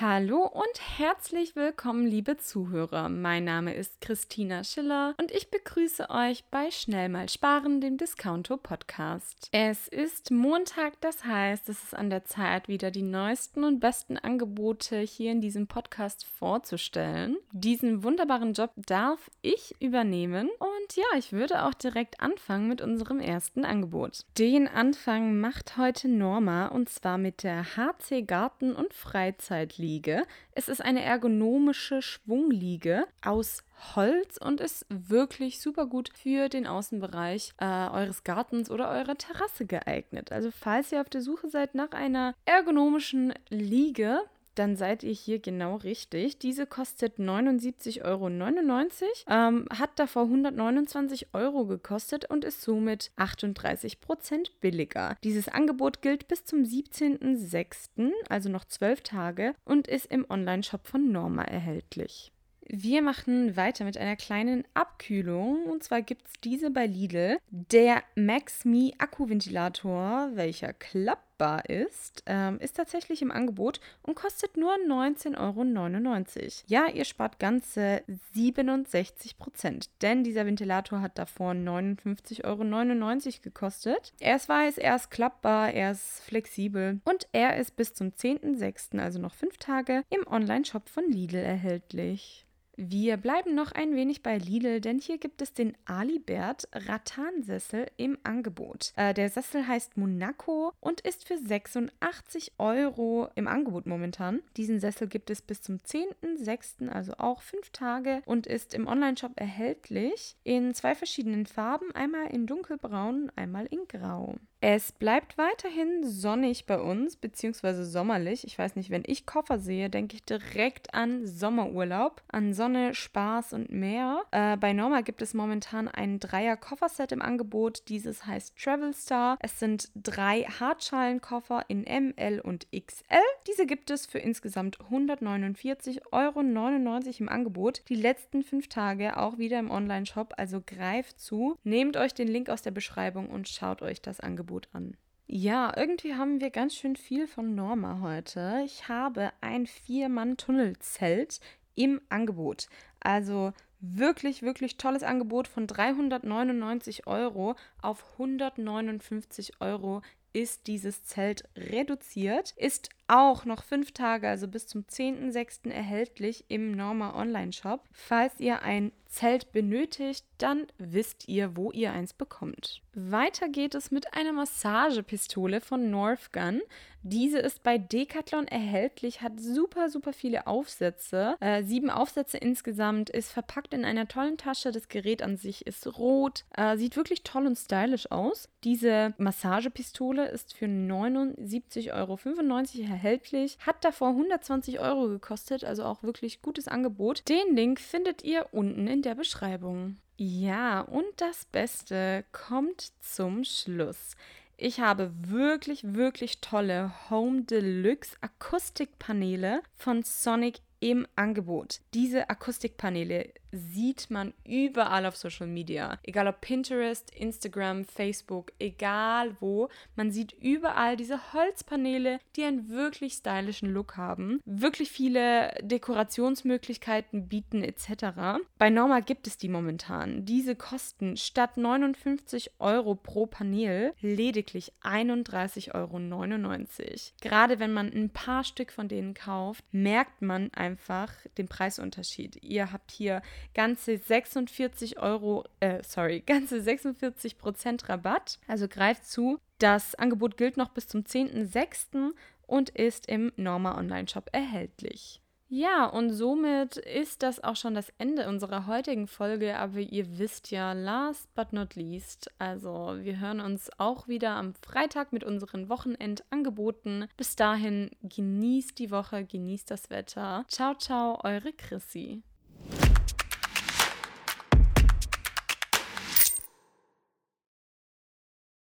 Hallo und herzlich willkommen, liebe Zuhörer. Mein Name ist Christina Schiller und ich begrüße euch bei Schnell mal sparen, dem Discounto Podcast. Es ist Montag, das heißt, es ist an der Zeit, wieder die neuesten und besten Angebote hier in diesem Podcast vorzustellen. Diesen wunderbaren Job darf ich übernehmen und ja, ich würde auch direkt anfangen mit unserem ersten Angebot. Den Anfang macht heute Norma und zwar mit der HC Garten und Freizeitliebe. Liege. Es ist eine ergonomische Schwungliege aus Holz und ist wirklich super gut für den Außenbereich äh, eures Gartens oder eurer Terrasse geeignet. Also falls ihr auf der Suche seid nach einer ergonomischen Liege, dann seid ihr hier genau richtig. Diese kostet 79,99 Euro, ähm, hat davor 129 Euro gekostet und ist somit 38 Prozent billiger. Dieses Angebot gilt bis zum 17.06., also noch zwölf Tage, und ist im Onlineshop von Norma erhältlich. Wir machen weiter mit einer kleinen Abkühlung. Und zwar gibt es diese bei Lidl. Der MaxMe Akkuventilator, welcher klappbar ist, ähm, ist tatsächlich im Angebot und kostet nur 19,99 Euro. Ja, ihr spart ganze 67 Prozent, denn dieser Ventilator hat davor 59,99 Euro gekostet. Er ist weiß, er ist klappbar, er ist flexibel und er ist bis zum 10.06., also noch fünf Tage, im Online-Shop von Lidl erhältlich. Wir bleiben noch ein wenig bei Lidl, denn hier gibt es den Alibert Rattansessel im Angebot. Äh, der Sessel heißt Monaco und ist für 86 Euro im Angebot momentan. Diesen Sessel gibt es bis zum 10.06., also auch fünf Tage und ist im Onlineshop erhältlich in zwei verschiedenen Farben, einmal in dunkelbraun, einmal in grau. Es bleibt weiterhin sonnig bei uns, beziehungsweise sommerlich. Ich weiß nicht, wenn ich Koffer sehe, denke ich direkt an Sommerurlaub, an Sonne, Spaß und Meer. Äh, bei Norma gibt es momentan ein Dreier-Kofferset im Angebot. Dieses heißt Travel Star. Es sind drei Hartschalenkoffer in M, L und XL. Diese gibt es für insgesamt 149,99 Euro im Angebot. Die letzten fünf Tage auch wieder im Online-Shop, also greift zu. Nehmt euch den Link aus der Beschreibung und schaut euch das Angebot Angebot an. Ja, irgendwie haben wir ganz schön viel von Norma heute. Ich habe ein Vier-Mann-Tunnelzelt im Angebot. Also wirklich, wirklich tolles Angebot von 399 Euro auf 159 Euro ist dieses Zelt reduziert, ist auch noch fünf Tage, also bis zum 10.06. erhältlich im Norma Online Shop. Falls ihr ein Zelt benötigt, dann wisst ihr, wo ihr eins bekommt. Weiter geht es mit einer Massagepistole von Northgun. Diese ist bei Decathlon erhältlich, hat super, super viele Aufsätze. Äh, sieben Aufsätze insgesamt, ist verpackt in einer tollen Tasche. Das Gerät an sich ist rot, äh, sieht wirklich toll und stylisch aus. Diese Massagepistole ist für 79,95 Euro erhältlich, hat davor 120 Euro gekostet, also auch wirklich gutes Angebot. Den Link findet ihr unten in der Beschreibung. Ja, und das Beste kommt zum Schluss. Ich habe wirklich, wirklich tolle Home Deluxe Akustikpaneele von Sonic im Angebot. Diese Akustikpaneele sieht man überall auf Social Media. Egal ob Pinterest, Instagram, Facebook, egal wo. Man sieht überall diese Holzpaneele, die einen wirklich stylischen Look haben, wirklich viele Dekorationsmöglichkeiten bieten etc. Bei Norma gibt es die momentan. Diese kosten statt 59 Euro pro Panel lediglich 31,99 Euro. Gerade wenn man ein paar Stück von denen kauft, merkt man einfach den Preisunterschied. Ihr habt hier ganze 46 Euro, äh, sorry, ganze 46 Prozent Rabatt. Also greift zu. Das Angebot gilt noch bis zum 10.06. und ist im Norma Online Shop erhältlich. Ja, und somit ist das auch schon das Ende unserer heutigen Folge. Aber ihr wisst ja, last but not least, also wir hören uns auch wieder am Freitag mit unseren Wochenendangeboten. Bis dahin genießt die Woche, genießt das Wetter. Ciao, ciao, eure Chrissy.